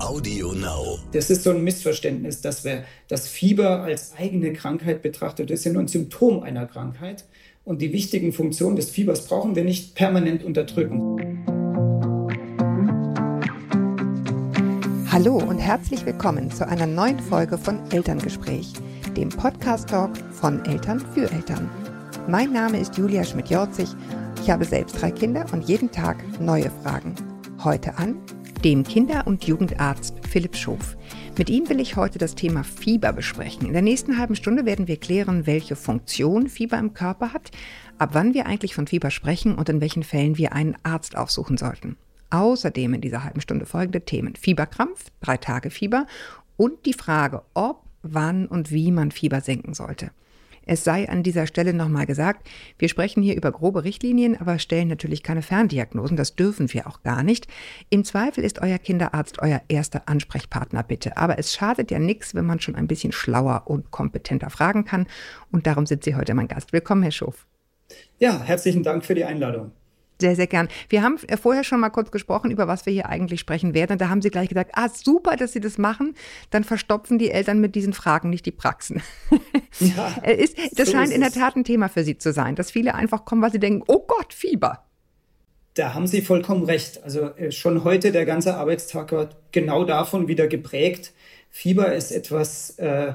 Audio Now. Das ist so ein Missverständnis, dass wir das Fieber als eigene Krankheit betrachtet. Das ist ja nur ein Symptom einer Krankheit. Und die wichtigen Funktionen des Fiebers brauchen wir nicht permanent unterdrücken. Hallo und herzlich willkommen zu einer neuen Folge von Elterngespräch, dem Podcast-Talk von Eltern für Eltern. Mein Name ist Julia Schmidt-Jorzig. Ich habe selbst drei Kinder und jeden Tag neue Fragen. Heute an dem Kinder- und Jugendarzt Philipp Schof. Mit ihm will ich heute das Thema Fieber besprechen. In der nächsten halben Stunde werden wir klären, welche Funktion Fieber im Körper hat, ab wann wir eigentlich von Fieber sprechen und in welchen Fällen wir einen Arzt aufsuchen sollten. Außerdem in dieser halben Stunde folgende Themen. Fieberkrampf, drei Tage Fieber und die Frage, ob, wann und wie man Fieber senken sollte. Es sei an dieser Stelle nochmal gesagt, wir sprechen hier über grobe Richtlinien, aber stellen natürlich keine Ferndiagnosen. Das dürfen wir auch gar nicht. Im Zweifel ist euer Kinderarzt euer erster Ansprechpartner, bitte. Aber es schadet ja nichts, wenn man schon ein bisschen schlauer und kompetenter fragen kann. Und darum sind Sie heute mein Gast. Willkommen, Herr Schof. Ja, herzlichen Dank für die Einladung. Sehr, sehr gern. Wir haben äh, vorher schon mal kurz gesprochen, über was wir hier eigentlich sprechen werden. Und da haben Sie gleich gesagt, ah, super, dass Sie das machen. Dann verstopfen die Eltern mit diesen Fragen nicht die Praxen. Ja, äh, ist, das so scheint in der Tat ein Thema für Sie zu sein, dass viele einfach kommen, weil sie denken, oh Gott, Fieber. Da haben Sie vollkommen recht. Also äh, schon heute, der ganze Arbeitstag wird genau davon wieder geprägt. Fieber ist etwas, äh,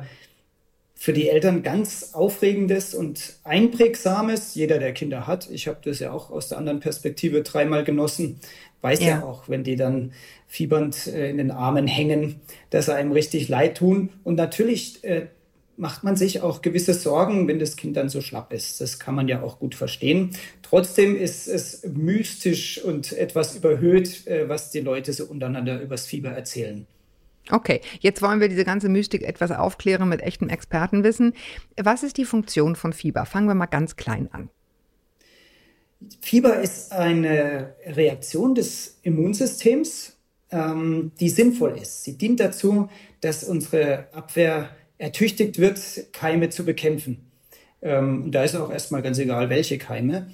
für die Eltern ganz Aufregendes und Einprägsames. Jeder, der Kinder hat, ich habe das ja auch aus der anderen Perspektive dreimal genossen, weiß ja, ja auch, wenn die dann fiebernd äh, in den Armen hängen, dass sie einem richtig leid tun. Und natürlich äh, macht man sich auch gewisse Sorgen, wenn das Kind dann so schlapp ist. Das kann man ja auch gut verstehen. Trotzdem ist es mystisch und etwas überhöht, äh, was die Leute so untereinander übers Fieber erzählen. Okay, jetzt wollen wir diese ganze Mystik etwas aufklären mit echtem Expertenwissen. Was ist die Funktion von Fieber? Fangen wir mal ganz klein an. Fieber ist eine Reaktion des Immunsystems, ähm, die sinnvoll ist. Sie dient dazu, dass unsere Abwehr ertüchtigt wird, Keime zu bekämpfen. Ähm, und da ist auch erstmal ganz egal, welche Keime.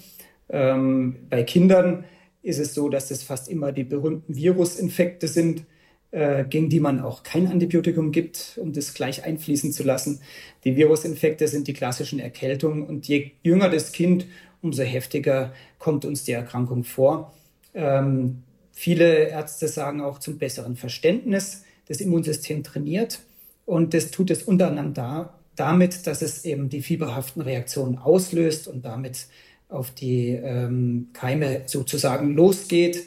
Ähm, bei Kindern ist es so, dass es fast immer die berühmten Virusinfekte sind, äh, gegen die man auch kein Antibiotikum gibt, um das gleich einfließen zu lassen. Die Virusinfekte sind die klassischen Erkältungen und je jünger das Kind, umso heftiger kommt uns die Erkrankung vor. Ähm, viele Ärzte sagen auch zum besseren Verständnis, das Immunsystem trainiert und das tut es untereinander damit, dass es eben die fieberhaften Reaktionen auslöst und damit auf die ähm, Keime sozusagen losgeht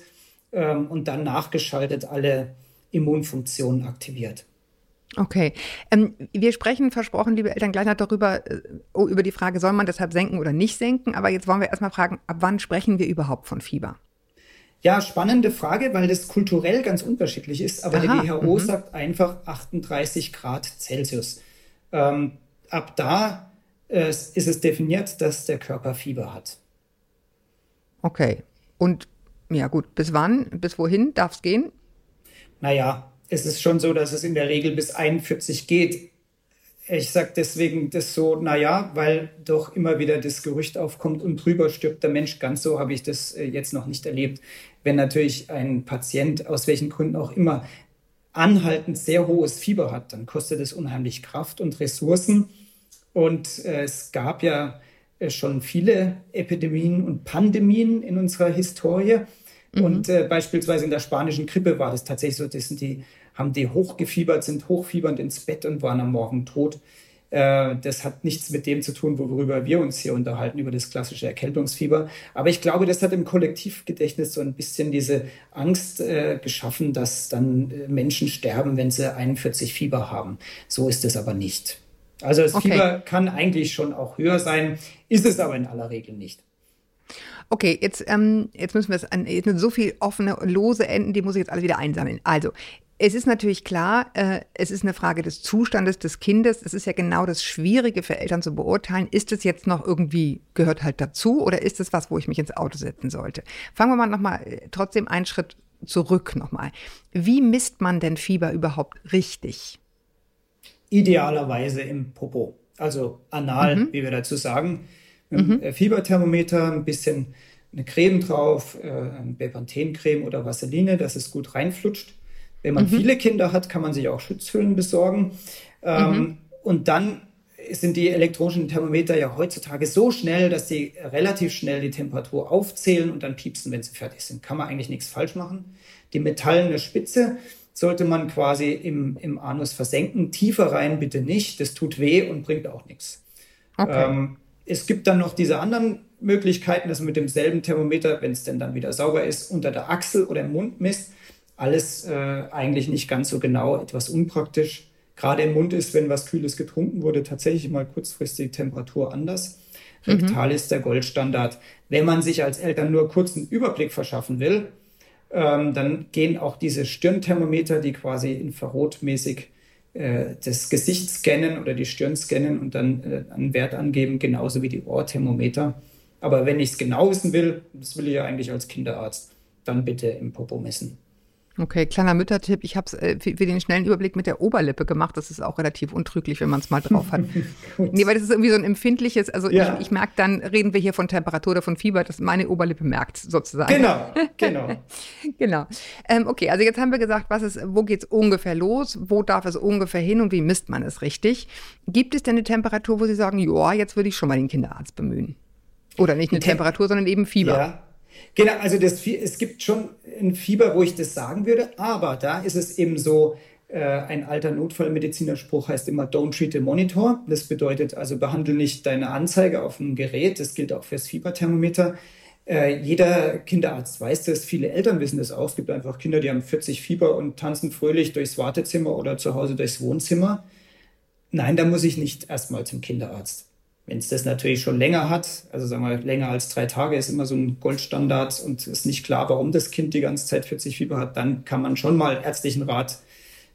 ähm, und dann nachgeschaltet alle Immunfunktion aktiviert. Okay. Ähm, wir sprechen, versprochen, liebe Eltern, gleich noch darüber, äh, oh, über die Frage, soll man deshalb senken oder nicht senken? Aber jetzt wollen wir erstmal fragen, ab wann sprechen wir überhaupt von Fieber? Ja, spannende Frage, weil das kulturell ganz unterschiedlich ist. Aber Aha, die WHO -hmm. sagt einfach 38 Grad Celsius. Ähm, ab da äh, ist es definiert, dass der Körper Fieber hat. Okay. Und ja gut, bis wann, bis wohin darf es gehen? Naja, es ist schon so, dass es in der Regel bis 41 geht. Ich sage deswegen das so, naja, weil doch immer wieder das Gerücht aufkommt und drüber stirbt der Mensch. Ganz so habe ich das äh, jetzt noch nicht erlebt. Wenn natürlich ein Patient aus welchen Gründen auch immer anhaltend sehr hohes Fieber hat, dann kostet es unheimlich Kraft und Ressourcen. Und äh, es gab ja äh, schon viele Epidemien und Pandemien in unserer Historie. Mhm. Und äh, beispielsweise in der spanischen Grippe war das tatsächlich so, das sind die, haben die hochgefiebert, sind hochfiebernd ins Bett und waren am Morgen tot. Äh, das hat nichts mit dem zu tun, worüber wir uns hier unterhalten, über das klassische Erkältungsfieber. Aber ich glaube, das hat im Kollektivgedächtnis so ein bisschen diese Angst äh, geschaffen, dass dann äh, Menschen sterben, wenn sie 41 Fieber haben. So ist es aber nicht. Also das okay. Fieber kann eigentlich schon auch höher sein, ist es aber in aller Regel nicht. Okay, jetzt, ähm, jetzt müssen wir es an jetzt so viel offene, lose Enden, die muss ich jetzt alle wieder einsammeln. Also, es ist natürlich klar, äh, es ist eine Frage des Zustandes des Kindes. Es ist ja genau das Schwierige für Eltern zu beurteilen. Ist es jetzt noch irgendwie, gehört halt dazu oder ist es was, wo ich mich ins Auto setzen sollte? Fangen wir mal nochmal äh, trotzdem einen Schritt zurück nochmal. Wie misst man denn Fieber überhaupt richtig? Idealerweise im Popo, also anal, mhm. wie wir dazu sagen mhm. Äh, Fieberthermometer, ein bisschen eine Creme drauf, äh, Bepanthen-Creme oder Vaseline, dass es gut reinflutscht. Wenn man mhm. viele Kinder hat, kann man sich auch Schutzhüllen besorgen. Ähm, mhm. Und dann sind die elektronischen Thermometer ja heutzutage so schnell, dass sie relativ schnell die Temperatur aufzählen und dann piepsen, wenn sie fertig sind. Kann man eigentlich nichts falsch machen. Die metallene Spitze sollte man quasi im, im Anus versenken. Tiefer rein bitte nicht. Das tut weh und bringt auch nichts. Okay. Ähm, es gibt dann noch diese anderen Möglichkeiten, dass man mit demselben Thermometer, wenn es denn dann wieder sauber ist, unter der Achsel oder im Mund misst. Alles äh, eigentlich nicht ganz so genau, etwas unpraktisch. Gerade im Mund ist, wenn was Kühles getrunken wurde, tatsächlich mal kurzfristig die Temperatur anders. Rektal mhm. ist der Goldstandard. Wenn man sich als Eltern nur kurzen Überblick verschaffen will, ähm, dann gehen auch diese Stirnthermometer, die quasi infrarotmäßig das Gesicht scannen oder die Stirn scannen und dann äh, einen Wert angeben, genauso wie die Ohrthermometer. Aber wenn ich es genau wissen will, das will ich ja eigentlich als Kinderarzt, dann bitte im Popo messen. Okay, kleiner Müttertipp. Ich habe es äh, für, für, den schnellen Überblick mit der Oberlippe gemacht. Das ist auch relativ untrüglich, wenn man es mal drauf hat. nee, weil das ist irgendwie so ein empfindliches, also ja. ich, ich merke dann, reden wir hier von Temperatur oder von Fieber, dass meine Oberlippe merkt sozusagen. Genau, genau. genau. Ähm, okay, also jetzt haben wir gesagt, was ist, wo geht es ungefähr los, wo darf es ungefähr hin und wie misst man es richtig? Gibt es denn eine Temperatur, wo Sie sagen, ja, jetzt würde ich schon mal den Kinderarzt bemühen? Oder nicht eine Temperatur, sondern eben Fieber? Ja. Genau, also das, es gibt schon ein Fieber, wo ich das sagen würde, aber da ist es eben so, äh, ein alter Notfallmedizinerspruch heißt immer Don't treat the monitor. Das bedeutet also, behandle nicht deine Anzeige auf dem Gerät. Das gilt auch fürs Fieberthermometer. Äh, jeder Kinderarzt weiß das, viele Eltern wissen das auch. Es gibt einfach Kinder, die haben 40 Fieber und tanzen fröhlich durchs Wartezimmer oder zu Hause durchs Wohnzimmer. Nein, da muss ich nicht erstmal zum Kinderarzt. Wenn es das natürlich schon länger hat, also sagen wir länger als drei Tage ist immer so ein Goldstandard und ist nicht klar, warum das Kind die ganze Zeit 40 Fieber hat, dann kann man schon mal ärztlichen Rat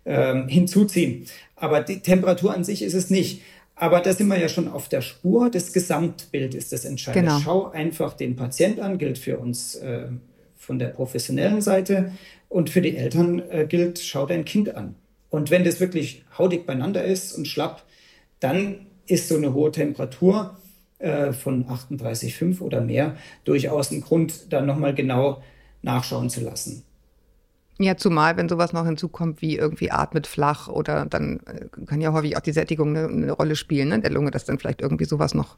ähm, hinzuziehen. Aber die Temperatur an sich ist es nicht. Aber da sind wir ja schon auf der Spur. Das Gesamtbild ist das Entscheidende. Genau. Schau einfach den Patient an, gilt für uns äh, von der professionellen Seite. Und für die Eltern äh, gilt, schau dein Kind an. Und wenn das wirklich hautig beieinander ist und schlapp, dann ist so eine hohe Temperatur äh, von 38,5 oder mehr durchaus ein Grund, dann nochmal genau nachschauen zu lassen. Ja, zumal, wenn sowas noch hinzukommt, wie irgendwie atmet flach oder dann äh, kann ja häufig auch die Sättigung eine, eine Rolle spielen, ne, der Lunge, dass dann vielleicht irgendwie sowas noch,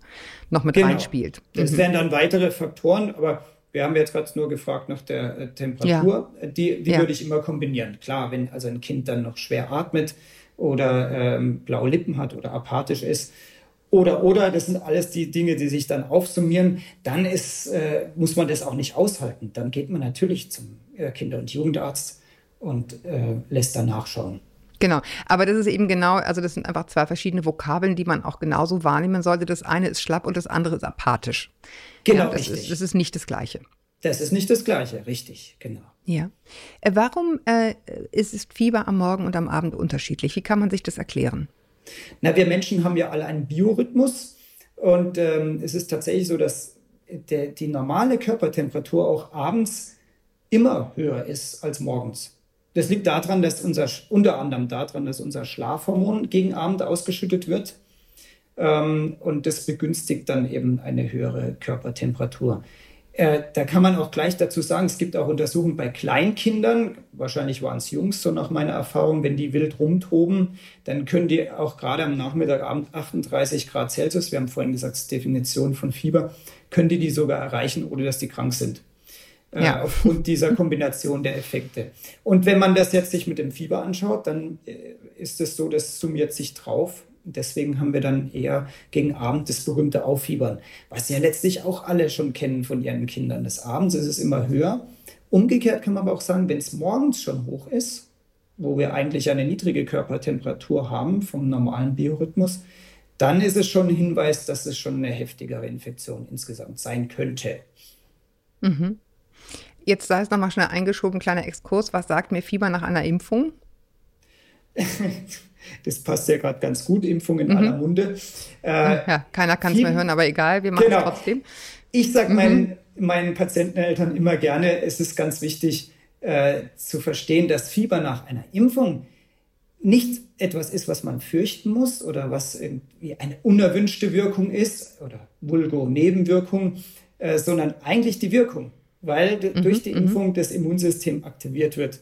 noch mit genau. reinspielt. Das mhm. wären dann weitere Faktoren, aber wir haben jetzt gerade nur gefragt nach der äh, Temperatur. Ja. Die, die ja. würde ich immer kombinieren. Klar, wenn also ein Kind dann noch schwer atmet, oder ähm, blaue Lippen hat oder apathisch ist. Oder, oder, das sind alles die Dinge, die sich dann aufsummieren. Dann ist, äh, muss man das auch nicht aushalten. Dann geht man natürlich zum äh, Kinder- und Jugendarzt und äh, lässt da nachschauen. Genau, aber das ist eben genau, also das sind einfach zwei verschiedene Vokabeln, die man auch genauso wahrnehmen sollte. Das eine ist schlapp und das andere ist apathisch. Genau, ja, das, richtig. Ist, das ist nicht das Gleiche. Das ist nicht das Gleiche, richtig, genau. Ja. Äh, warum äh, ist Fieber am Morgen und am Abend unterschiedlich? Wie kann man sich das erklären? Na, wir Menschen haben ja alle einen Biorhythmus und ähm, es ist tatsächlich so, dass der, die normale Körpertemperatur auch abends immer höher ist als morgens. Das liegt daran, dass unser, unter anderem daran, dass unser Schlafhormon gegen Abend ausgeschüttet wird. Ähm, und das begünstigt dann eben eine höhere Körpertemperatur. Äh, da kann man auch gleich dazu sagen, es gibt auch Untersuchungen bei Kleinkindern, wahrscheinlich waren es Jungs, so nach meiner Erfahrung, wenn die wild rumtoben, dann können die auch gerade am Nachmittagabend 38 Grad Celsius, wir haben vorhin gesagt, Definition von Fieber, können die die sogar erreichen, ohne dass die krank sind. Äh, ja. aufgrund dieser Kombination der Effekte. Und wenn man das jetzt sich mit dem Fieber anschaut, dann äh, ist es so, das summiert sich drauf Deswegen haben wir dann eher gegen Abend das berühmte Auffiebern, was ja letztlich auch alle schon kennen von ihren Kindern. Des Abends ist es immer höher. Umgekehrt kann man aber auch sagen, wenn es morgens schon hoch ist, wo wir eigentlich eine niedrige Körpertemperatur haben vom normalen Biorhythmus, dann ist es schon ein Hinweis, dass es schon eine heftigere Infektion insgesamt sein könnte. Mhm. Jetzt sei es nochmal schnell eingeschoben, kleiner Exkurs. Was sagt mir Fieber nach einer Impfung? Das passt ja gerade ganz gut, Impfung in mhm. aller Munde. Äh, ja, keiner kann es mehr hören, aber egal, wir machen genau. es trotzdem. Ich sage mhm. meinen, meinen Patienteneltern immer gerne, es ist ganz wichtig äh, zu verstehen, dass Fieber nach einer Impfung nicht etwas ist, was man fürchten muss oder was irgendwie eine unerwünschte Wirkung ist oder Vulgo-Nebenwirkung, äh, sondern eigentlich die Wirkung, weil mhm. durch die mhm. Impfung das Immunsystem aktiviert wird.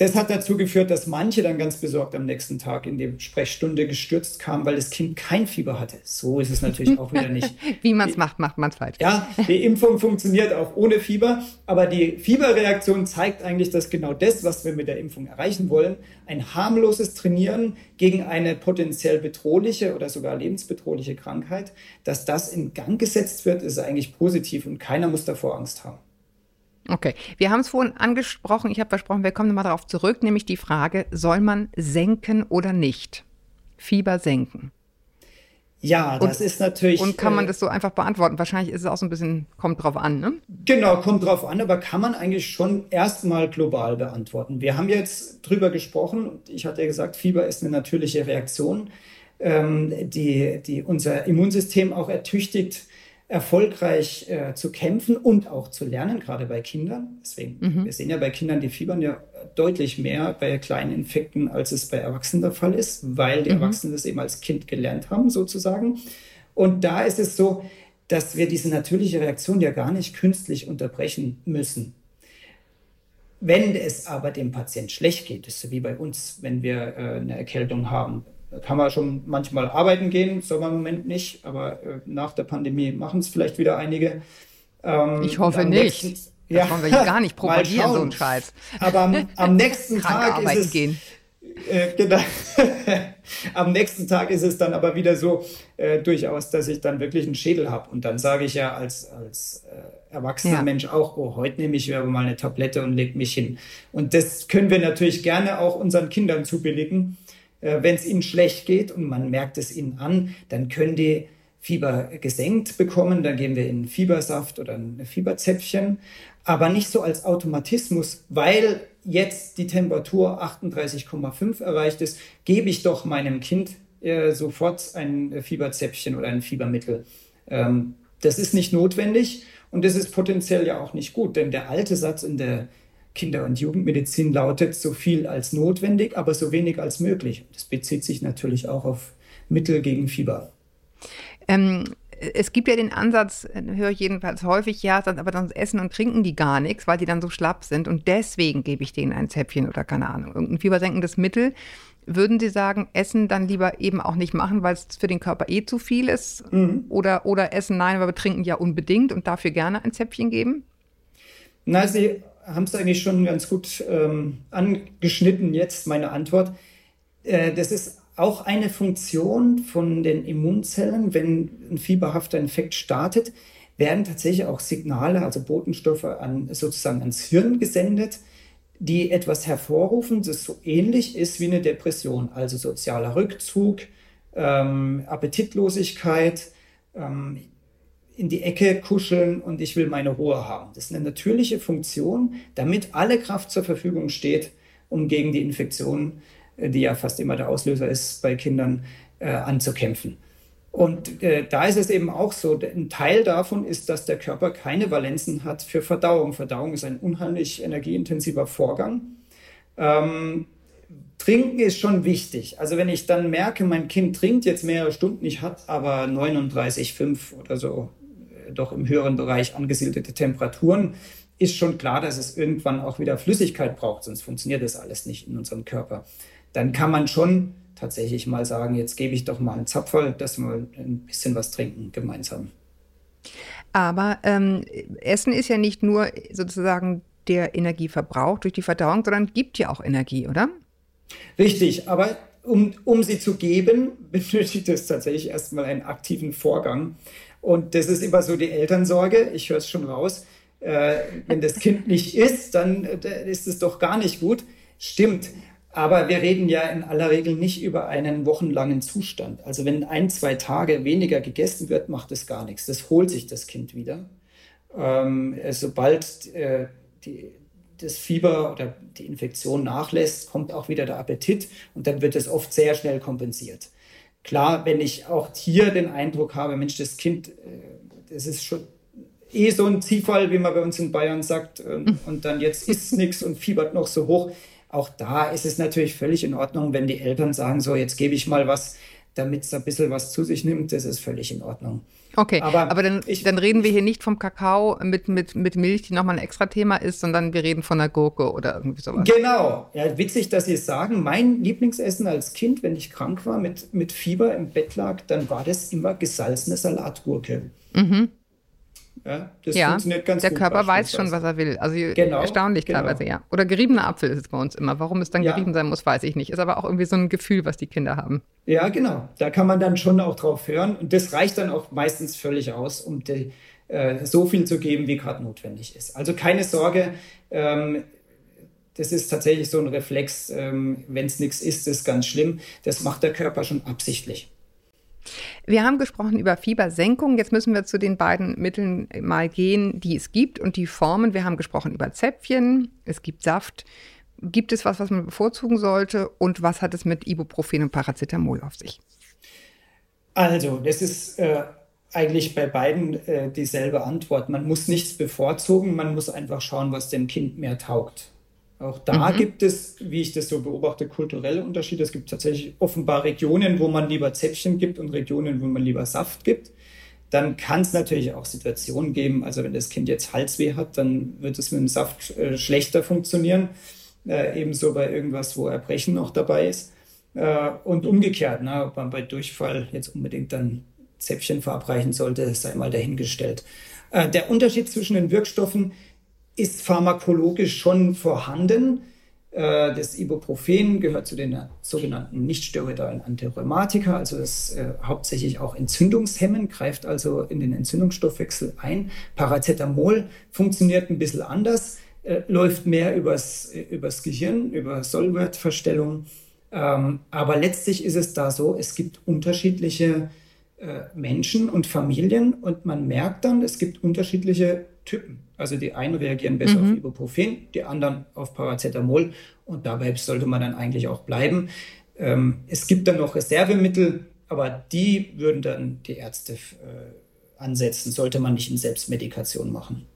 Das hat dazu geführt, dass manche dann ganz besorgt am nächsten Tag in die Sprechstunde gestürzt kamen, weil das Kind kein Fieber hatte. So ist es natürlich auch wieder nicht. Wie man es macht, macht man es falsch. Ja, die Impfung funktioniert auch ohne Fieber, aber die Fieberreaktion zeigt eigentlich, dass genau das, was wir mit der Impfung erreichen wollen, ein harmloses Trainieren gegen eine potenziell bedrohliche oder sogar lebensbedrohliche Krankheit, dass das in Gang gesetzt wird, ist eigentlich positiv und keiner muss davor Angst haben. Okay, wir haben es vorhin angesprochen, ich habe versprochen, wir kommen nochmal darauf zurück, nämlich die Frage, soll man senken oder nicht? Fieber senken. Ja, das und, ist natürlich. Und kann man äh, das so einfach beantworten? Wahrscheinlich ist es auch so ein bisschen, kommt drauf an, ne? Genau, kommt drauf an, aber kann man eigentlich schon erstmal global beantworten. Wir haben jetzt drüber gesprochen, ich hatte ja gesagt, Fieber ist eine natürliche Reaktion, ähm, die, die unser Immunsystem auch ertüchtigt, erfolgreich äh, zu kämpfen und auch zu lernen, gerade bei Kindern. Deswegen, mhm. wir sehen ja bei Kindern, die fiebern ja deutlich mehr bei kleinen Infekten, als es bei Erwachsenen der Fall ist, weil die mhm. Erwachsenen das eben als Kind gelernt haben, sozusagen. Und da ist es so, dass wir diese natürliche Reaktion ja gar nicht künstlich unterbrechen müssen. Wenn es aber dem Patient schlecht geht, ist so wie bei uns, wenn wir äh, eine Erkältung haben, kann man schon manchmal arbeiten gehen, soll man im Moment nicht, aber äh, nach der Pandemie machen es vielleicht wieder einige. Ähm, ich hoffe nicht. Nächsten, ja, das wollen wir gar nicht propagieren, so ein Scheiß. Aber am, am nächsten Tag ist es, gehen. Äh, genau. am nächsten Tag ist es dann aber wieder so äh, durchaus, dass ich dann wirklich einen Schädel habe. Und dann sage ich ja als, als äh, erwachsener ja. Mensch auch, oh, heute nehme ich aber mal eine Tablette und leg mich hin. Und das können wir natürlich gerne auch unseren Kindern zubilligen. Äh, Wenn es ihnen schlecht geht und man merkt es ihnen an, dann können die Fieber gesenkt bekommen. Dann geben wir ihnen Fiebersaft oder ein Fieberzäpfchen. Aber nicht so als Automatismus, weil jetzt die Temperatur 38,5 erreicht ist, gebe ich doch meinem Kind äh, sofort ein Fieberzäpfchen oder ein Fiebermittel. Ähm, das ist nicht notwendig und das ist potenziell ja auch nicht gut, denn der alte Satz in der Kinder- und Jugendmedizin lautet so viel als notwendig, aber so wenig als möglich. Das bezieht sich natürlich auch auf Mittel gegen Fieber. Ähm, es gibt ja den Ansatz, höre ich jedenfalls häufig, ja, aber dann essen und trinken die gar nichts, weil die dann so schlapp sind und deswegen gebe ich denen ein Zäpfchen oder keine Ahnung, irgendein fiebersenkendes Mittel. Würden Sie sagen, Essen dann lieber eben auch nicht machen, weil es für den Körper eh zu viel ist? Mhm. Oder, oder Essen nein, aber wir trinken ja unbedingt und dafür gerne ein Zäpfchen geben? Na, Sie haben es eigentlich schon ganz gut ähm, angeschnitten jetzt, meine Antwort. Äh, das ist auch eine Funktion von den Immunzellen. Wenn ein fieberhafter Infekt startet, werden tatsächlich auch Signale, also Botenstoffe an, sozusagen ans Hirn gesendet, die etwas hervorrufen, das so ähnlich ist wie eine Depression, also sozialer Rückzug, ähm, Appetitlosigkeit, ähm, in die Ecke kuscheln und ich will meine Ruhe haben. Das ist eine natürliche Funktion, damit alle Kraft zur Verfügung steht, um gegen die Infektion, äh, die ja fast immer der Auslöser ist bei Kindern, äh, anzukämpfen. Und äh, da ist es eben auch so, ein Teil davon ist, dass der Körper keine Valenzen hat für Verdauung. Verdauung ist ein unheimlich energieintensiver Vorgang. Ähm, Trinken ist schon wichtig. Also wenn ich dann merke, mein Kind trinkt jetzt mehrere Stunden, ich habe aber 39,5 oder so doch im höheren Bereich angesiedelte Temperaturen, ist schon klar, dass es irgendwann auch wieder Flüssigkeit braucht, sonst funktioniert das alles nicht in unserem Körper. Dann kann man schon tatsächlich mal sagen, jetzt gebe ich doch mal einen Zapferl, dass wir ein bisschen was trinken gemeinsam. Aber ähm, Essen ist ja nicht nur sozusagen der Energieverbrauch durch die Verdauung, sondern gibt ja auch Energie, oder? Richtig, aber um, um sie zu geben, benötigt es tatsächlich erstmal einen aktiven Vorgang. Und das ist immer so die Elternsorge. Ich höre es schon raus. Äh, wenn das Kind nicht isst, dann äh, ist es doch gar nicht gut. Stimmt. Aber wir reden ja in aller Regel nicht über einen wochenlangen Zustand. Also wenn ein, zwei Tage weniger gegessen wird, macht es gar nichts. Das holt sich das Kind wieder. Ähm, sobald äh, die, das Fieber oder die Infektion nachlässt, kommt auch wieder der Appetit und dann wird es oft sehr schnell kompensiert. Klar, wenn ich auch hier den Eindruck habe, Mensch, das Kind, äh, das ist schon eh so ein Ziehfall, wie man bei uns in Bayern sagt, ähm, und dann jetzt ist nichts und fiebert noch so hoch. Auch da ist es natürlich völlig in Ordnung, wenn die Eltern sagen, so, jetzt gebe ich mal was, damit es ein bisschen was zu sich nimmt, das ist völlig in Ordnung. Okay, aber, aber dann, ich, dann reden wir hier nicht vom Kakao mit, mit, mit Milch, die nochmal ein extra Thema ist, sondern wir reden von einer Gurke oder irgendwie sowas. Genau. Ja, witzig, dass Sie es sagen. Mein Lieblingsessen als Kind, wenn ich krank war, mit, mit Fieber im Bett lag, dann war das immer gesalzene Salatgurke. Mhm. Ja, das ja, funktioniert ganz der gut. Der Körper weiß schon, was er will. Also genau, erstaunlich genau. teilweise, ja. Oder geriebener Apfel ist es bei uns immer. Warum es dann ja. gerieben sein muss, weiß ich nicht. Ist aber auch irgendwie so ein Gefühl, was die Kinder haben. Ja, genau. Da kann man dann schon auch drauf hören. Und das reicht dann auch meistens völlig aus, um die, äh, so viel zu geben, wie gerade notwendig ist. Also keine Sorge. Ähm, das ist tatsächlich so ein Reflex. Ähm, Wenn es nichts ist, ist ganz schlimm. Das macht der Körper schon absichtlich. Wir haben gesprochen über Fiebersenkung. Jetzt müssen wir zu den beiden Mitteln mal gehen, die es gibt und die Formen. Wir haben gesprochen über Zäpfchen, es gibt Saft. Gibt es was, was man bevorzugen sollte? Und was hat es mit Ibuprofen und Paracetamol auf sich? Also, das ist äh, eigentlich bei beiden äh, dieselbe Antwort. Man muss nichts bevorzugen, man muss einfach schauen, was dem Kind mehr taugt. Auch da mhm. gibt es, wie ich das so beobachte, kulturelle Unterschiede. Es gibt tatsächlich offenbar Regionen, wo man lieber Zäpfchen gibt und Regionen, wo man lieber Saft gibt. Dann kann es natürlich auch Situationen geben, also wenn das Kind jetzt Halsweh hat, dann wird es mit dem Saft äh, schlechter funktionieren. Äh, ebenso bei irgendwas, wo Erbrechen noch dabei ist. Äh, und umgekehrt, ne, ob man bei Durchfall jetzt unbedingt dann Zäpfchen verabreichen sollte, sei mal dahingestellt. Äh, der Unterschied zwischen den Wirkstoffen ist pharmakologisch schon vorhanden. Äh, das Ibuprofen gehört zu den sogenannten nichtsteroidalen Antirheumatika, also das äh, hauptsächlich auch entzündungshemmen, greift also in den Entzündungsstoffwechsel ein. Paracetamol funktioniert ein bisschen anders, äh, läuft mehr übers, übers Gehirn, über Sollwertverstellung. Ähm, aber letztlich ist es da so, es gibt unterschiedliche äh, Menschen und Familien und man merkt dann, es gibt unterschiedliche Typen. Also die einen reagieren besser mhm. auf Ibuprofen, die anderen auf Paracetamol und dabei sollte man dann eigentlich auch bleiben. Ähm, es gibt dann noch Reservemittel, aber die würden dann die Ärzte äh, ansetzen, sollte man nicht in Selbstmedikation machen.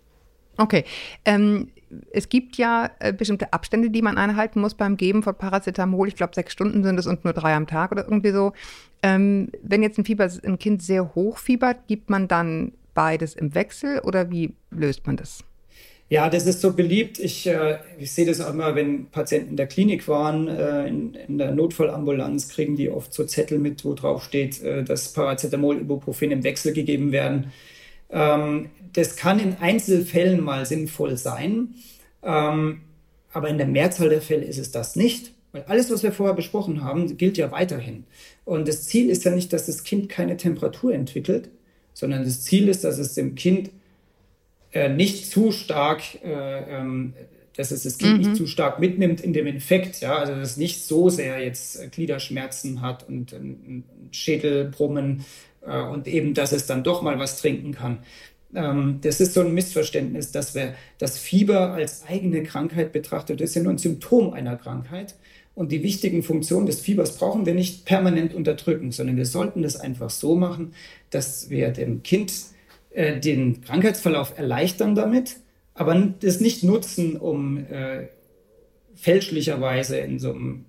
Okay. Ähm, es gibt ja äh, bestimmte Abstände, die man einhalten muss beim Geben von Paracetamol. Ich glaube, sechs Stunden sind es und nur drei am Tag oder irgendwie so. Ähm, wenn jetzt ein Fieber, ein Kind sehr hoch fiebert, gibt man dann beides im Wechsel oder wie löst man das? Ja, das ist so beliebt. Ich, äh, ich sehe das auch immer, wenn Patienten in der Klinik waren, äh, in, in, der Notfallambulanz, kriegen die oft so Zettel mit, wo drauf steht, äh, dass Paracetamol, Ibuprofen im Wechsel gegeben werden. Ähm, das kann in Einzelfällen mal sinnvoll sein, ähm, aber in der Mehrzahl der Fälle ist es das nicht. Weil alles, was wir vorher besprochen haben, gilt ja weiterhin. Und das Ziel ist ja nicht, dass das Kind keine Temperatur entwickelt, sondern das Ziel ist, dass es dem Kind äh, nicht zu stark, äh, ähm, dass es das Kind mhm. nicht zu stark mitnimmt in dem Infekt, ja, also dass es nicht so sehr jetzt Gliederschmerzen hat und ein Schädelbrummen äh, und eben, dass es dann doch mal was trinken kann. Ähm, das ist so ein Missverständnis, dass wir das Fieber als eigene Krankheit betrachtet. Das ist ja nur ein Symptom einer Krankheit. Und die wichtigen Funktionen des Fiebers brauchen wir nicht permanent unterdrücken, sondern wir sollten das einfach so machen, dass wir dem Kind äh, den Krankheitsverlauf erleichtern damit, aber das nicht nutzen, um äh, fälschlicherweise in so einem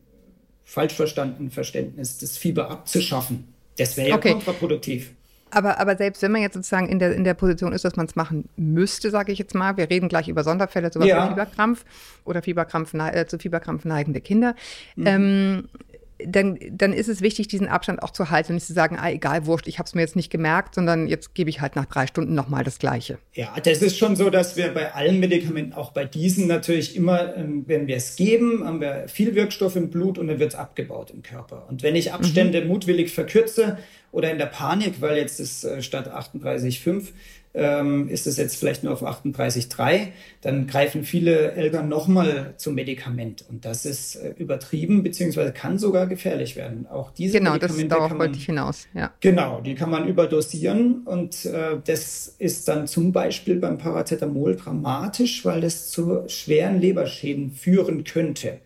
falsch verstandenen Verständnis das Fieber abzuschaffen. Das wäre ja okay. kontraproduktiv. Aber, aber selbst wenn man jetzt sozusagen in der, in der Position ist, dass man es machen müsste, sage ich jetzt mal, wir reden gleich über Sonderfälle, sowas ja. wie Fieberkrampf oder Fieberkrampf, äh, zu Fieberkrampf neigende Kinder. Mhm. Ähm, dann, dann ist es wichtig, diesen Abstand auch zu halten und nicht zu sagen, ah, egal, wurscht, ich habe es mir jetzt nicht gemerkt, sondern jetzt gebe ich halt nach drei Stunden nochmal das Gleiche. Ja, das ist schon so, dass wir bei allen Medikamenten, auch bei diesen natürlich immer, ähm, wenn wir es geben, haben wir viel Wirkstoff im Blut und dann wird es abgebaut im Körper. Und wenn ich Abstände mhm. mutwillig verkürze oder in der Panik, weil jetzt ist äh, statt 38,5 ähm, ist es jetzt vielleicht nur auf 38,3, dann greifen viele Eltern nochmal zum Medikament. Und das ist äh, übertrieben, beziehungsweise kann sogar gefährlich werden. Auch diese genau, Medikamente das, darauf man, wollte ich hinaus. Ja. Genau, die kann man überdosieren und äh, das ist dann zum Beispiel beim Paracetamol dramatisch, weil es zu schweren Leberschäden führen könnte.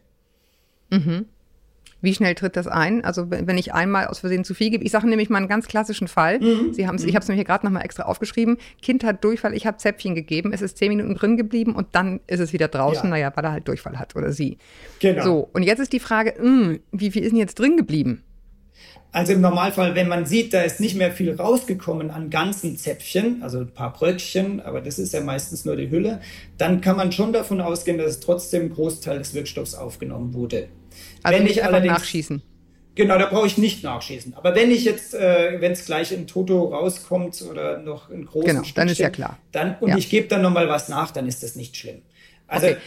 Mhm. Wie schnell tritt das ein? Also wenn ich einmal aus Versehen zu viel gebe. Ich sage nämlich mal einen ganz klassischen Fall. Mhm. Sie haben's, mhm. Ich habe es mir hier gerade nochmal extra aufgeschrieben. Kind hat Durchfall, ich habe Zäpfchen gegeben. Es ist zehn Minuten drin geblieben und dann ist es wieder draußen. Ja. Naja, weil er halt Durchfall hat oder sie. Genau. So, und jetzt ist die Frage, mh, hm, wie viel ist denn jetzt drin geblieben? Also im Normalfall, wenn man sieht, da ist nicht mehr viel rausgekommen an ganzen Zäpfchen, also ein paar Bröckchen, aber das ist ja meistens nur die Hülle, dann kann man schon davon ausgehen, dass es trotzdem ein Großteil des Wirkstoffs aufgenommen wurde. Also wenn nicht einfach nachschießen. Genau, da brauche ich nicht nachschießen. Aber wenn ich jetzt, äh, wenn es gleich in Toto rauskommt oder noch in großen Genau, dann ist ja klar. Dann, und ja. ich gebe dann nochmal was nach, dann ist das nicht schlimm. Also okay.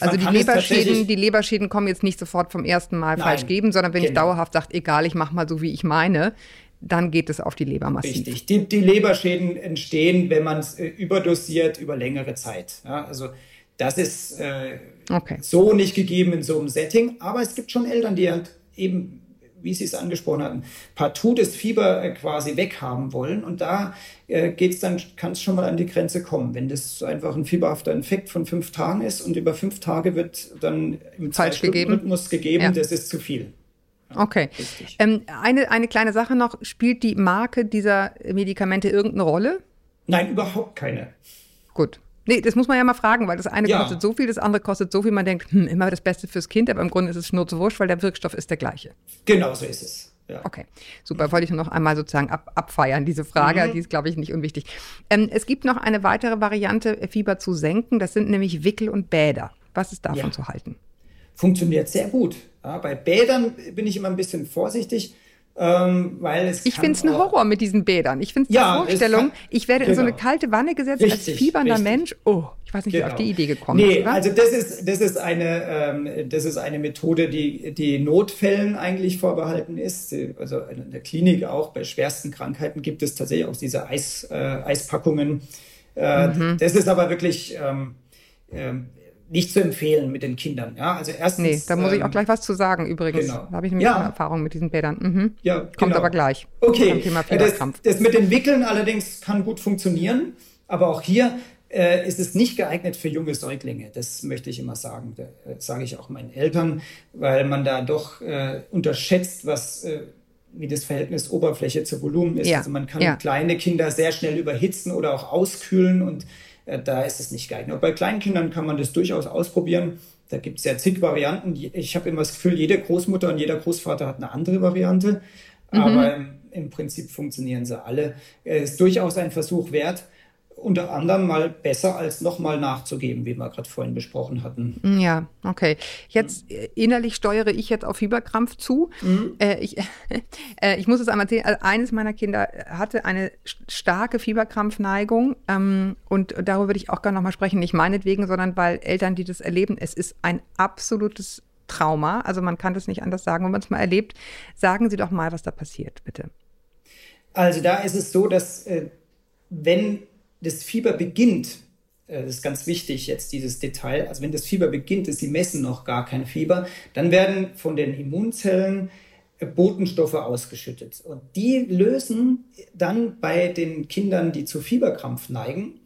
Also die Leberschäden, die Leberschäden kommen jetzt nicht sofort vom ersten Mal Nein, falsch geben, sondern wenn genau. ich dauerhaft sage, egal, ich mache mal so, wie ich meine, dann geht es auf die Leber massiv. Richtig. Die, die Leberschäden entstehen, wenn man es äh, überdosiert über längere Zeit. Ja, also das ist äh, okay. so nicht gegeben in so einem Setting, aber es gibt schon Eltern, die halt eben wie Sie es angesprochen hatten, partout das Fieber äh, quasi weghaben wollen. Und da äh, geht's dann, kann es schon mal an die Grenze kommen. Wenn das einfach ein fieberhafter Infekt von fünf Tagen ist und über fünf Tage wird dann im Falsch gegeben. Rhythmus gegeben, ja. das ist zu viel. Okay. Ähm, eine, eine kleine Sache noch, spielt die Marke dieser Medikamente irgendeine Rolle? Nein, überhaupt keine. Gut. Nee, das muss man ja mal fragen, weil das eine ja. kostet so viel, das andere kostet so viel. Man denkt, hm, immer das Beste fürs Kind, aber im Grunde ist es nur zu wurscht, weil der Wirkstoff ist der gleiche. Genau so ist es. Ja. Okay, super. Wollte ich nur noch einmal sozusagen ab, abfeiern, diese Frage. Mhm. Die ist, glaube ich, nicht unwichtig. Ähm, es gibt noch eine weitere Variante, Fieber zu senken. Das sind nämlich Wickel und Bäder. Was ist davon ja. zu halten? Funktioniert sehr gut. Ja, bei Bädern bin ich immer ein bisschen vorsichtig. Ähm, weil es ich finde es ein Horror mit diesen Bädern. Ich finde ja, die Vorstellung, kann, ich werde genau. in so eine genau. kalte Wanne gesetzt richtig, als fiebernder richtig. Mensch. Oh, ich weiß nicht, genau. wie auf die Idee gekommen nee, ist. Nee, also das ist, das ist eine, ähm, das ist eine Methode, die, die Notfällen eigentlich vorbehalten ist. Also in der Klinik auch bei schwersten Krankheiten gibt es tatsächlich auch diese Eis, äh, Eispackungen. Äh, mhm. Das ist aber wirklich, ähm, ähm, nicht zu empfehlen mit den Kindern. Ja, also erstens. Nee, da muss ich auch ähm, gleich was zu sagen übrigens. Genau. Da habe ich nämlich ja. Erfahrung mit diesen Bädern. Mhm. Ja, Kommt genau. aber gleich. Okay. Das, das mit den Wickeln allerdings kann gut funktionieren, aber auch hier äh, ist es nicht geeignet für junge Säuglinge. Das möchte ich immer sagen. Das äh, sage ich auch meinen Eltern, weil man da doch äh, unterschätzt, was äh, wie das Verhältnis Oberfläche zu Volumen ist. Ja. Also man kann ja. kleine Kinder sehr schnell überhitzen oder auch auskühlen und da ist es nicht geeignet. Und bei Kleinkindern kann man das durchaus ausprobieren. Da gibt es ja zig Varianten. Ich habe immer das Gefühl, jede Großmutter und jeder Großvater hat eine andere Variante. Mhm. Aber im, im, Prinzip funktionieren sie alle. Es ist durchaus ein Versuch wert unter anderem mal besser als nochmal nachzugeben, wie wir gerade vorhin besprochen hatten. Ja, okay. Jetzt äh, innerlich steuere ich jetzt auf Fieberkrampf zu. Mhm. Äh, ich, äh, ich muss es einmal erzählen. Also eines meiner Kinder hatte eine starke Fieberkrampfneigung ähm, und darüber würde ich auch gerne nochmal sprechen. Nicht meinetwegen, sondern weil Eltern, die das erleben, es ist ein absolutes Trauma. Also man kann das nicht anders sagen, wenn man es mal erlebt. Sagen Sie doch mal, was da passiert, bitte. Also da ist es so, dass äh, wenn das Fieber beginnt, äh, das ist ganz wichtig jetzt dieses Detail, also wenn das Fieber beginnt, ist, sie messen noch gar kein Fieber, dann werden von den Immunzellen äh, Botenstoffe ausgeschüttet. Und die lösen dann bei den Kindern, die zu Fieberkrampf neigen,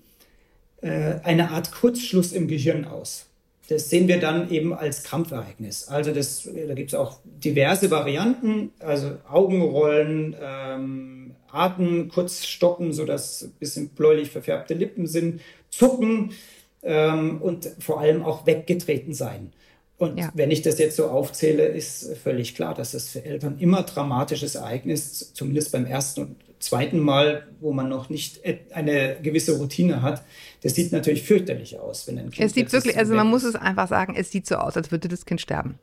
äh, eine Art Kurzschluss im Gehirn aus. Das sehen wir dann eben als Krampfereignis. Also das, da gibt es auch diverse Varianten, also Augenrollen, ähm, Atem kurz stoppen, sodass ein bisschen bläulich verfärbte Lippen sind, zucken ähm, und vor allem auch weggetreten sein. Und ja. wenn ich das jetzt so aufzähle, ist völlig klar, dass das für Eltern immer dramatisches Ereignis, zumindest beim ersten und zweiten Mal, wo man noch nicht eine gewisse Routine hat. Das sieht natürlich fürchterlich aus, wenn ein Kind. Es sieht wirklich, also man muss es einfach sagen, es sieht so aus, als würde das Kind sterben.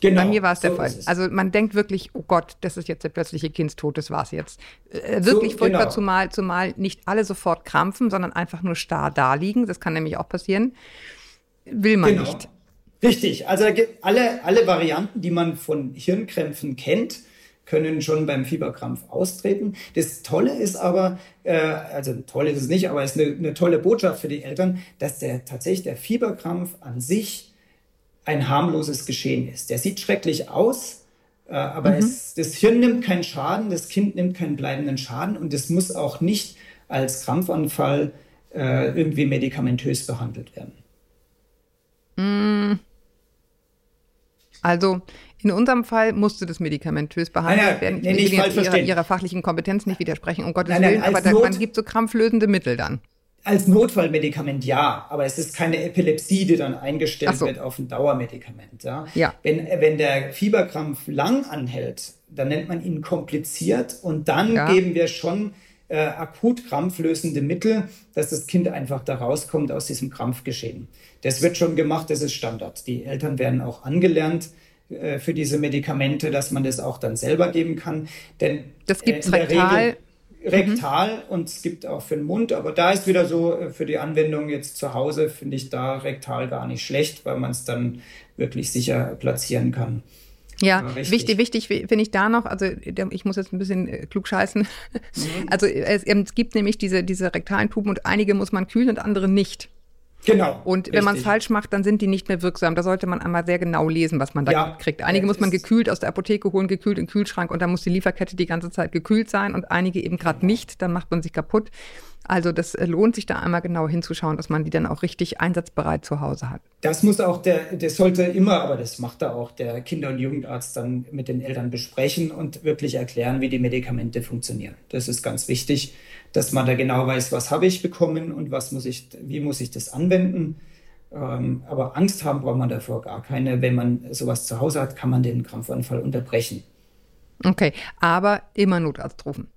Genau, Bei mir war es der so Fall. Also man denkt wirklich, oh Gott, das ist jetzt der plötzliche Kindstod, das war es jetzt. Äh, wirklich so, furchtbar, genau. zumal, zumal nicht alle sofort krampfen, sondern einfach nur starr da liegen. Das kann nämlich auch passieren. Will man genau. nicht. Richtig, also alle, alle Varianten, die man von Hirnkrämpfen kennt, können schon beim Fieberkrampf austreten. Das Tolle ist aber, äh, also toll ist es nicht, aber es ist eine, eine tolle Botschaft für die Eltern, dass der tatsächlich der Fieberkrampf an sich ein harmloses Geschehen ist. Der sieht schrecklich aus, äh, aber mhm. es, das Hirn nimmt keinen Schaden, das Kind nimmt keinen bleibenden Schaden und es muss auch nicht als Krampfanfall äh, irgendwie medikamentös behandelt werden. Mm. Also in unserem Fall musste das medikamentös behandelt nein, nein, werden. Ich will jetzt ihrer, ihrer, fachlichen Kompetenz nicht widersprechen, um Gottes nein, Willen, aber da, man gibt so krampflösende Mittel dann. Als Notfallmedikament ja, aber es ist keine Epilepsie, die dann eingestellt so. wird auf ein Dauermedikament. Ja? Ja. Wenn, wenn der Fieberkrampf lang anhält, dann nennt man ihn kompliziert und dann ja. geben wir schon äh, akut krampflösende Mittel, dass das Kind einfach da rauskommt aus diesem Krampfgeschehen. Das wird schon gemacht, das ist Standard. Die Eltern werden auch angelernt äh, für diese Medikamente, dass man das auch dann selber geben kann. Denn das gibt es äh, rektal. Regel, rektal mhm. und es gibt auch für den Mund, aber da ist wieder so, äh, für die Anwendung jetzt zu Hause finde ich da rektal gar nicht schlecht, weil man es dann wirklich sicher platzieren kann. Ja, wichtig, wichtig finde ich da noch, also ich muss jetzt ein bisschen äh, klug scheißen. Mhm. Also es, es, gibt nämlich diese, diese rektalen Tuben und einige muss man kühlen und andere nicht. Genau. Und wenn man es falsch macht, dann sind die nicht mehr wirksam. Da sollte man einmal sehr genau lesen, was man da ja, kriegt. Einige muss man gekühlt aus der Apotheke holen, gekühlt im Kühlschrank und dann muss die Lieferkette die ganze Zeit gekühlt sein und einige eben gerade nicht. Dann macht man sich kaputt. Also das äh, lohnt sich da einmal genau hinzuschauen, dass man die dann auch richtig einsatzbereit zu Hause hat. Das muss auch der, das sollte immer, aber das macht da auch der Kinder- und Jugendarzt dann mit den Eltern besprechen und wirklich erklären, wie die Medikamente funktionieren. Das ist ganz wichtig, dass man da genau weiß, was habe ich bekommen und was muss ich, wie muss ich das anwenden. Ähm, aber Angst haben braucht man davor gar keine. Wenn man sowas zu Hause hat, kann man den Krampfanfall unterbrechen. Okay, aber immer Notarzt rufen.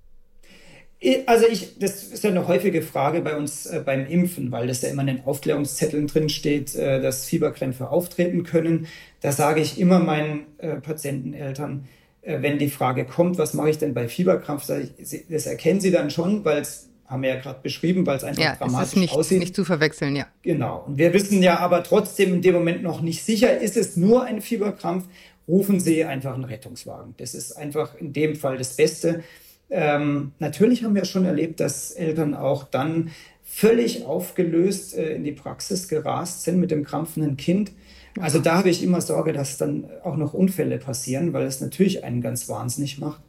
Also ich, das ist ja eine häufige Frage bei uns äh, beim Impfen, weil das ja immer in den Aufklärungszetteln drin steht, äh, dass Fieberkrämpfe auftreten können. Da sage ich immer meinen äh, Patienteneltern, äh, wenn die Frage kommt, was mache ich denn bei Fieberkrampf, ich, das erkennen sie dann schon, weil es haben wir ja gerade beschrieben, weil es einfach ja, dramatisch es ist nicht, aussieht. nicht zu verwechseln, ja. Genau. Und wir wissen ja aber trotzdem in dem Moment noch nicht sicher, ist es nur ein Fieberkrampf, rufen Sie einfach einen Rettungswagen. Das ist einfach in dem Fall das Beste. Ähm, natürlich haben wir schon erlebt, dass Eltern auch dann völlig aufgelöst äh, in die Praxis gerast sind mit dem krampfenden Kind. Also da habe ich immer Sorge, dass dann auch noch Unfälle passieren, weil es natürlich einen ganz wahnsinnig macht.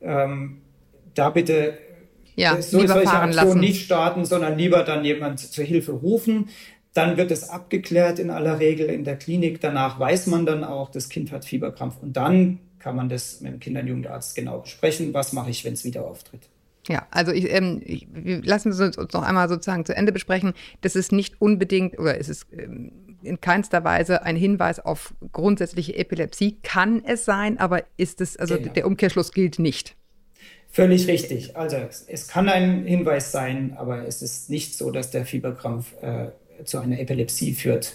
Ähm, da bitte ja, so, solche Aktionen lassen. nicht starten, sondern lieber dann jemand zur Hilfe rufen. Dann wird es abgeklärt in aller Regel in der Klinik. Danach weiß man dann auch, das Kind hat Fieberkrampf. Und dann kann man das mit dem Kinder- und Jugendarzt genau besprechen. Was mache ich, wenn es wieder auftritt? Ja, also ich, ähm, ich, lassen Sie uns noch einmal sozusagen zu Ende besprechen. Das ist nicht unbedingt oder ist es ähm, in keinster Weise ein Hinweis auf grundsätzliche Epilepsie. Kann es sein, aber ist es, also genau. der Umkehrschluss gilt nicht. Völlig richtig. Also es kann ein Hinweis sein, aber es ist nicht so, dass der Fieberkrampf äh, zu einer Epilepsie führt.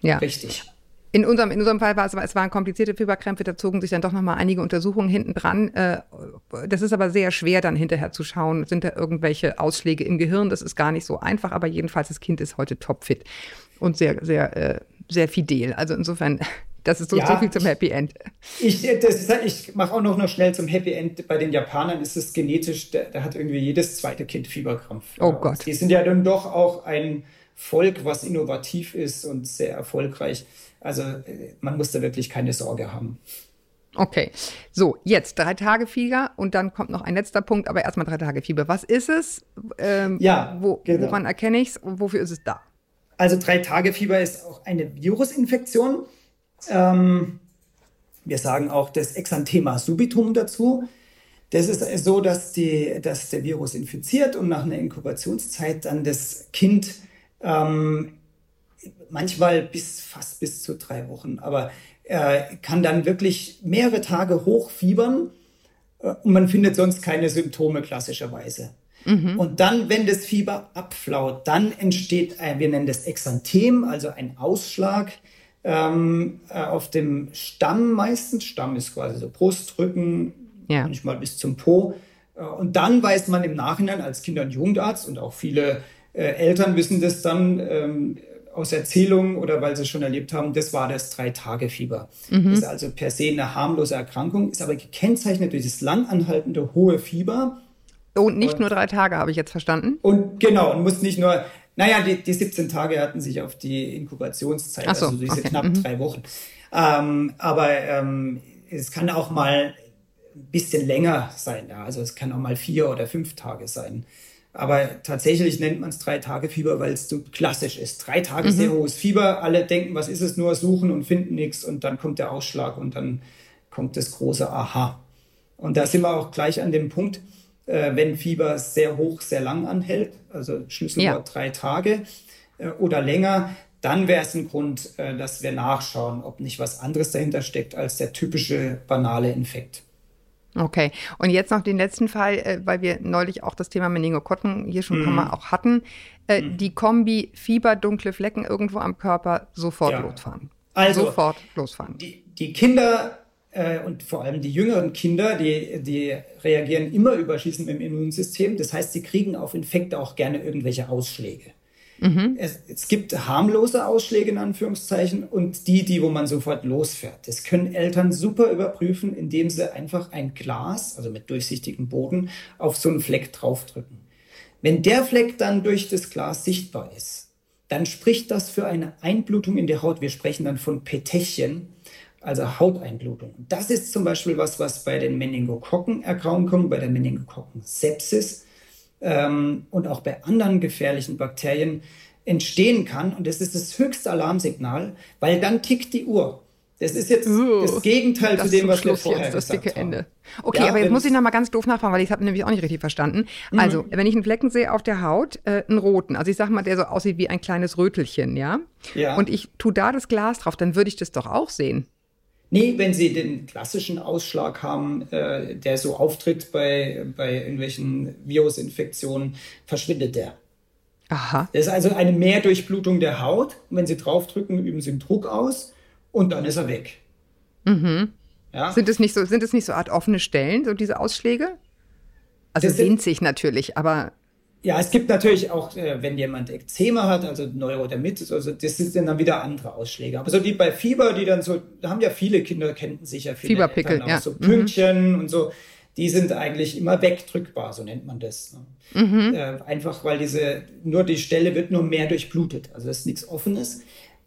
Ja. Richtig. In unserem, in unserem Fall war es, es waren komplizierte Fieberkrämpfe, da zogen sich dann doch nochmal einige Untersuchungen hinten dran. Äh, das ist aber sehr schwer, dann hinterher zu schauen, sind da irgendwelche Ausschläge im Gehirn. Das ist gar nicht so einfach, aber jedenfalls, das Kind ist heute topfit und sehr, sehr, äh, sehr fidel. Also insofern, das ist so, ja, so viel zum Happy End. Ich, ich mache auch noch, noch schnell zum Happy End. Bei den Japanern ist es genetisch, da, da hat irgendwie jedes zweite Kind Fieberkrampf. Oh Gott. Die sind ja dann doch auch ein Volk, was innovativ ist und sehr erfolgreich. Also äh, man muss da wirklich keine Sorge haben. Okay, so jetzt drei Tage Fieber und dann kommt noch ein letzter Punkt, aber erstmal drei Tage Fieber. Was ist es? Ähm, ja, wo, genau. woran erkenne ich es und wofür ist es da? Also drei Tage Fieber ist auch eine Virusinfektion. Ähm, wir sagen auch das Exanthema subitum dazu. Das ist so, dass, die, dass der Virus infiziert und nach einer Inkubationszeit dann das Kind ähm, manchmal bis fast bis zu drei Wochen, aber er kann dann wirklich mehrere Tage hochfiebern äh, und man findet sonst keine Symptome klassischerweise. Mhm. Und dann, wenn das Fieber abflaut, dann entsteht, ein, wir nennen das Exanthem, also ein Ausschlag ähm, äh, auf dem Stamm meistens. Stamm ist quasi so Brustrücken, ja. manchmal bis zum Po. Äh, und dann weiß man im Nachhinein als Kinder- und Jugendarzt und auch viele äh, Eltern wissen das dann, ähm, aus Erzählungen oder weil sie es schon erlebt haben, das war das Drei-Tage-Fieber. Mhm. Das ist also per se eine harmlose Erkrankung, ist aber gekennzeichnet durch das langanhaltende hohe Fieber. Und nicht und, nur drei Tage, habe ich jetzt verstanden. Und genau, und muss nicht nur, naja, die, die 17 Tage hatten sich auf die Inkubationszeit, so, also diese okay. knapp mhm. drei Wochen. Ähm, aber ähm, es kann auch mal ein bisschen länger sein, ja. also es kann auch mal vier oder fünf Tage sein. Aber tatsächlich nennt man es drei Tage Fieber, weil es so klassisch ist. Drei Tage mhm. sehr hohes Fieber. Alle denken, was ist es nur, suchen und finden nichts. Und dann kommt der Ausschlag und dann kommt das große Aha. Und da sind wir auch gleich an dem Punkt, äh, wenn Fieber sehr hoch, sehr lang anhält, also Schlüsselwort ja. drei Tage äh, oder länger, dann wäre es ein Grund, äh, dass wir nachschauen, ob nicht was anderes dahinter steckt als der typische banale Infekt. Okay, und jetzt noch den letzten Fall, äh, weil wir neulich auch das Thema Meningokokken hier schon mhm. mal auch hatten. Äh, mhm. Die Kombi Fieber, dunkle Flecken irgendwo am Körper, sofort ja. losfahren. Also, sofort losfahren. Die, die Kinder und vor allem die jüngeren Kinder, die, die reagieren immer überschießend dem Immunsystem. Das heißt, sie kriegen auf Infekte auch gerne irgendwelche Ausschläge. Mhm. Es, es, gibt harmlose Ausschläge in Anführungszeichen und die, die, wo man sofort losfährt. Das können Eltern super überprüfen, indem sie einfach ein Glas, also mit durchsichtigem Boden, auf so einen Fleck draufdrücken. Wenn der Fleck dann durch das Glas sichtbar ist, dann spricht das für eine Einblutung in der Haut. Wir sprechen dann von Petechien, also Hauteinblutung. Das ist zum Beispiel was, was bei den Meningokokken-Erkrankungen, bei der Meningokokken-Sepsis ähm, und auch bei anderen gefährlichen Bakterien entstehen kann. Und das ist das höchste Alarmsignal, weil dann tickt die Uhr. Das ist jetzt uh, das Gegenteil das zu dem, was Schluss wir vorher jetzt, das dicke haben. Ende. Okay, ja, aber jetzt muss ich noch mal ganz doof nachfragen, weil ich habe nämlich auch nicht richtig verstanden. Mhm. Also, wenn ich einen Flecken sehe auf der Haut, äh, einen roten, also ich sag mal, der so aussieht wie ein kleines Rötelchen, ja? Ja. Und ich tue da das Glas drauf, dann würde ich das doch auch sehen. Nee, wenn Sie den klassischen Ausschlag haben, äh, der so auftritt bei, bei irgendwelchen Virusinfektionen, verschwindet der. Aha. Das ist also eine Mehrdurchblutung der Haut. Und wenn Sie draufdrücken, üben Sie einen Druck aus und dann ist er weg. Mhm. Ja? Sind es nicht so, sind es nicht so Art offene Stellen, so diese Ausschläge? Also das winzig natürlich, aber ja, es gibt natürlich auch, äh, wenn jemand Ekzeme hat, also Neurodermitis, also das sind dann wieder andere Ausschläge. Aber so die bei Fieber, die dann so, da haben ja viele Kinder, kennen sicher viele Fieberpickel, auch ja. so Pünktchen mhm. und so, die sind eigentlich immer wegdrückbar, so nennt man das. Ne? Mhm. Äh, einfach weil diese, nur die Stelle wird nur mehr durchblutet. Also das ist nichts Offenes.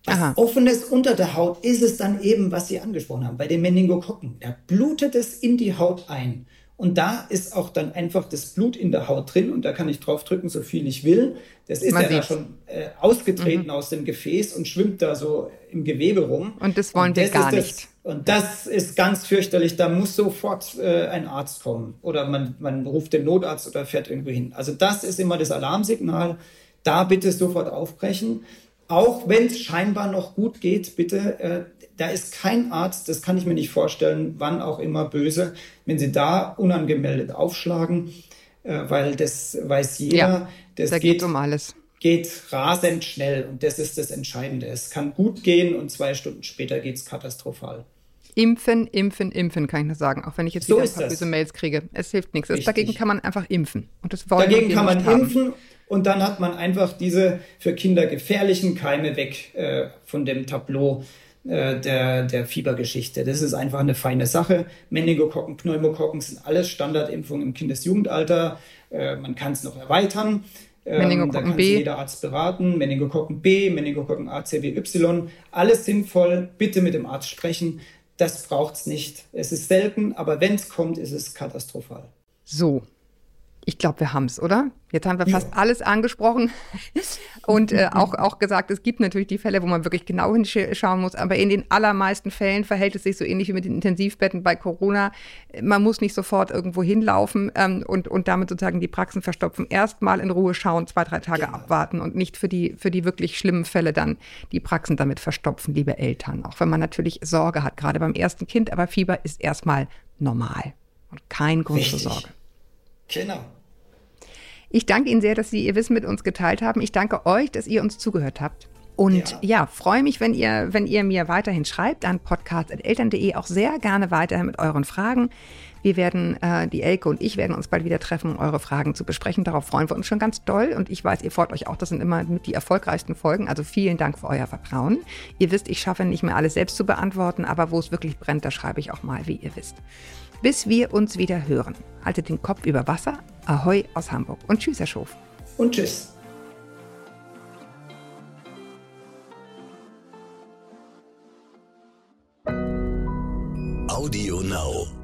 Was Aha. Offenes unter der Haut ist es dann eben, was Sie angesprochen haben, bei den Meningokokken. Da blutet es in die Haut ein. Und da ist auch dann einfach das Blut in der Haut drin und da kann ich draufdrücken, so viel ich will. Das ist Man ja da schon äh, ausgetreten mhm. aus dem Gefäß und schwimmt da so im Gewebe rum. Und das wollen und das wir gar das, nicht. Und das ist ganz fürchterlich. Da muss sofort äh, ein Arzt kommen oder man, man ruft den Notarzt oder fährt irgendwo hin. Also das ist immer das Alarmsignal. Da bitte sofort aufbrechen. Auch wenn es scheinbar noch gut geht, bitte äh, da ist kein Arzt, das kann ich mir nicht vorstellen, wann auch immer böse, wenn sie da unangemeldet aufschlagen, äh, weil das weiß jeder. Ja, das da geht um alles. Geht rasend schnell und das ist das Entscheidende. Es kann gut gehen und zwei Stunden später geht es katastrophal. Impfen, impfen, impfen, kann ich nur sagen. Auch wenn ich jetzt so wieder ein paar böse Mails kriege. Es hilft nichts. Richtig. Dagegen kann man einfach impfen. Und das wollen Dagegen kann man haben. impfen und dann hat man einfach diese für Kinder gefährlichen Keime weg äh, von dem Tableau äh, der, der Fiebergeschichte. Das ist einfach eine feine Sache. Meningokokken, Pneumokokken sind alles Standardimpfungen im Kindesjugendalter. Äh, man kann es noch erweitern. Ähm, Meningokokken da kann B. jeder Arzt beraten. Meningokokken B, Meningokokken A, C, B, Y. Alles sinnvoll. Bitte mit dem Arzt sprechen. Das braucht es nicht. Es ist selten, aber wenn es kommt, ist es katastrophal. So, ich glaube, wir haben es, oder? Jetzt haben wir fast ja. alles angesprochen und äh, auch, auch gesagt, es gibt natürlich die Fälle, wo man wirklich genau hinschauen muss, aber in den allermeisten Fällen verhält es sich so ähnlich wie mit den Intensivbetten bei Corona. Man muss nicht sofort irgendwo hinlaufen ähm, und, und damit sozusagen die Praxen verstopfen. Erstmal in Ruhe schauen, zwei, drei Tage genau. abwarten und nicht für die, für die wirklich schlimmen Fälle dann die Praxen damit verstopfen, liebe Eltern. Auch wenn man natürlich Sorge hat, gerade beim ersten Kind, aber Fieber ist erstmal normal und kein Grund zur Sorge. Genau. Ich danke Ihnen sehr, dass Sie Ihr Wissen mit uns geteilt haben. Ich danke euch, dass ihr uns zugehört habt. Und ja, ja freue mich, wenn ihr, wenn ihr mir weiterhin schreibt an podcast.eltern.de, auch sehr gerne weiterhin mit euren Fragen. Wir werden, äh, die Elke und ich werden uns bald wieder treffen, um eure Fragen zu besprechen. Darauf freuen wir uns schon ganz doll. Und ich weiß, ihr freut euch auch. Das sind immer mit die erfolgreichsten Folgen. Also vielen Dank für euer Vertrauen. Ihr wisst, ich schaffe nicht mehr alles selbst zu beantworten, aber wo es wirklich brennt, da schreibe ich auch mal, wie ihr wisst. Bis wir uns wieder hören. Haltet den Kopf über Wasser. Ahoi aus Hamburg. Und tschüss, Herr Schof. Und tschüss. Audio Now.